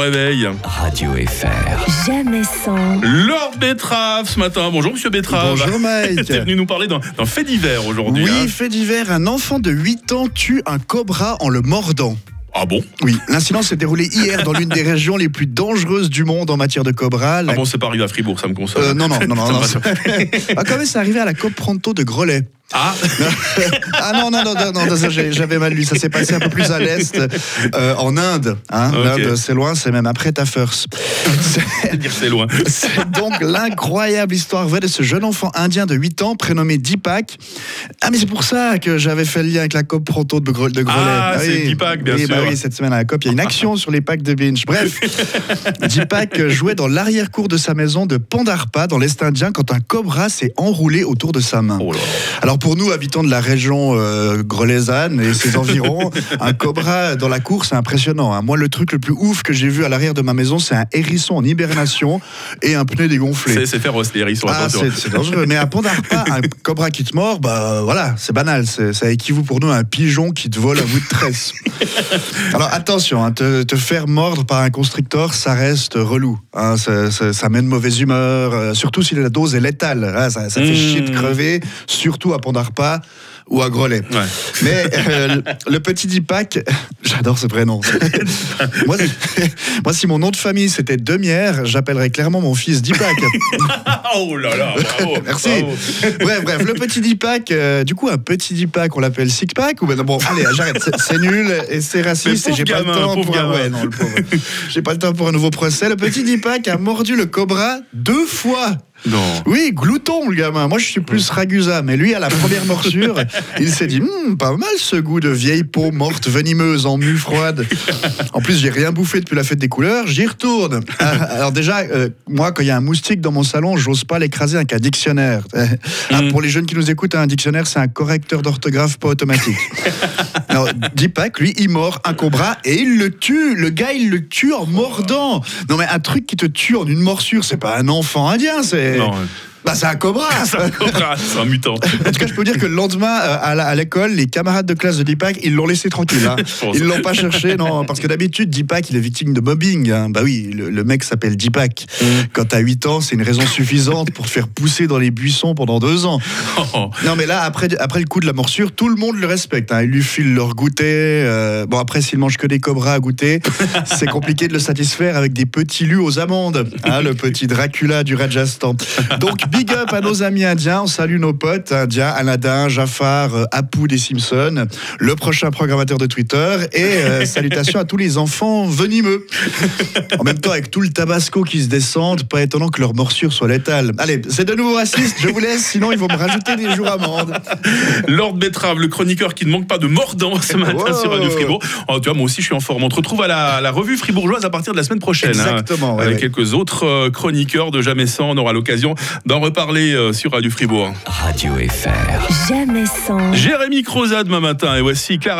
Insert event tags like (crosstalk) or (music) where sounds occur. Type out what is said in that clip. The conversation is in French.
Réveil. Radio FR. Jamais sans. Lord Betrave ce matin. Bonjour Monsieur Betrave. Bonjour Mike. (laughs) T'es venu nous parler d'un fait divers aujourd'hui. Oui, hein. fait divers, un enfant de 8 ans tue un cobra en le mordant. Ah bon? Oui, l'incident s'est déroulé hier dans l'une des régions les plus dangereuses du monde en matière de cobra. la- Ah bon, c'est pas arrivé à Fribourg, ça me console. Euh, non, non, non, non. (laughs) Ah, quand même, c'est arrivé à la COP Pronto de Grelais. Ah, (laughs) Ah non, non, non, non, non, j'avais mal lu. Ça s'est passé un peu plus à l'est, euh, en Inde. Hein. Ok. L'Inde, c'est loin, c'est même après ta first. c'est c'est loin. (laughs) C'est donc l'incroyable histoire vraie de ce jeune enfant indien de 8 ans prénommé Deepak. Ah mais c'est pour ça que j'avais fait le lien avec la COP Pronto de, Gre- de Grelais. Ah, c'est oui. Deepak, bien oui, bah sûr. oui, cette semaine à la COP, il y a une action sur les packs de binge. Bref, (laughs) Deepak jouait dans l'arrière-cour de sa maison de Pandarpa dans l'Est indien quand un cobra s'est enroulé autour de sa main. Oh là. Alors pour nous, habitants de la région euh, grelaisanne et ses (laughs) environs, un cobra dans la cour, c'est impressionnant. hein. Moi, le truc le plus ouf que j'ai vu à l'arrière de ma maison, c'est un hérisson en hibernation et un pneu dégonflé. C'est féroce les hérissons, Ah, c'est dangereux. Mais à Pandarpa, (laughs) un cobra qui te mord, bah voilà, c'est banal. Ça équivaut pour nous à un pigeon qui te vole à bout de tresse. (laughs) Alors attention, hein, te, te faire mordre par un constrictor, ça reste relou. hein. ça, ça- ça met de mauvaise humeur, euh, surtout si la dose est létale. ça, ça fait Mmh. chier de crever, surtout à Pandarpa ou à. Ouais. Mais euh, le- petit Dipak, (laughs) j'adore ce prénom. (laughs) moi, moi, si mon nom de famille c'était Demière, j'appellerais clairement mon fils Dipak. (laughs) Oh là là, bravo. Merci. bravo. bref, bref, le petit Dipak, euh, du coup, un petit Dipak, on l'appelle Six Pack ou ben non, bon, allez, j'arrête, c'est- nul et c'est raciste et j'ai pas le temps pour un, gamin. ouais, non, le pauvre. J'ai pas le temps pour un nouveau procès. Le petit Dipak a mordu le cobra deux fois. Non. Oui, glouton le gamin. Moi je suis plus ragusa, mais lui à la première morsure, il s'est dit Hum, pas mal ce goût de vieille peau morte venimeuse en mue froide. En plus j'ai rien bouffé depuis la fête des couleurs, j'y retourne. Ah, Alors déjà, euh, moi quand il y a un moustique dans mon salon, j'ose pas l'écraser avec un dictionnaire. Ah, Mm. Pour les jeunes qui nous écoutent, un dictionnaire c'est un correcteur d'orthographe pas automatique. (laughs) Alors Deepak, lui, il mord un cobra et il le tue. Le gars, il le tue en mordant. Non mais un truc qui te tue en une morsure, c'est pas un enfant indien, c'est Non. Bah c'est un cobra (laughs) C'est un cobra, c'est un mutant. En tout cas, je peux vous dire que le lendemain, euh, à l'école, les camarades de classe de Deepak, ils l'ont laissé tranquille. hein. (laughs) Ils l'ont pas cherché, non, parce que d'habitude, Deepak, il est victime de mobbing. hein. Bah oui, le, le mec s'appelle Deepak. Mm. Quand t'as 8 ans, c'est une raison suffisante pour te faire pousser dans les buissons pendant deux ans. Oh. (laughs) Non, mais là, après, après le coup de la morsure, tout le monde le respecte. hein. Ils lui filent leur goûter. euh, Bon, après, s'il mange que des cobras à goûter, c'est compliqué de le satisfaire avec des petits lus aux amandes. hein, le petit Dracula du Rajasthan. Donc, big up à nos amis indiens. On salue nos potes indiens, Aladdin, Jafar, euh, Apu des Simpsons, le prochain programmateur de Twitter. Et euh, (laughs) salutations à tous les enfants venimeux. En même temps, avec tout le tabasco qui se descendent, pas étonnant que leur morsure soit létale. Allez, c'est de nouveau raciste, je vous laisse, sinon ils vont me rajouter des jours amende. Lord Betrave, le chroniqueur qui ne manque pas de mordant ce matin Wow. sur Radio Fribourg. Oh, tu vois, moi aussi, je suis en forme. On te retrouve à la, la revue fribourgeoise à partir de la semaine prochaine. hein, Exactement, ouais, avec ouais. quelques autres euh, chroniqueurs de Jamais sans. On aura l'occasion d'en reparler euh, sur Radio Fribourg. Radio FR. Jamais sans. Jérémy Croza demain matin. Et voici Clara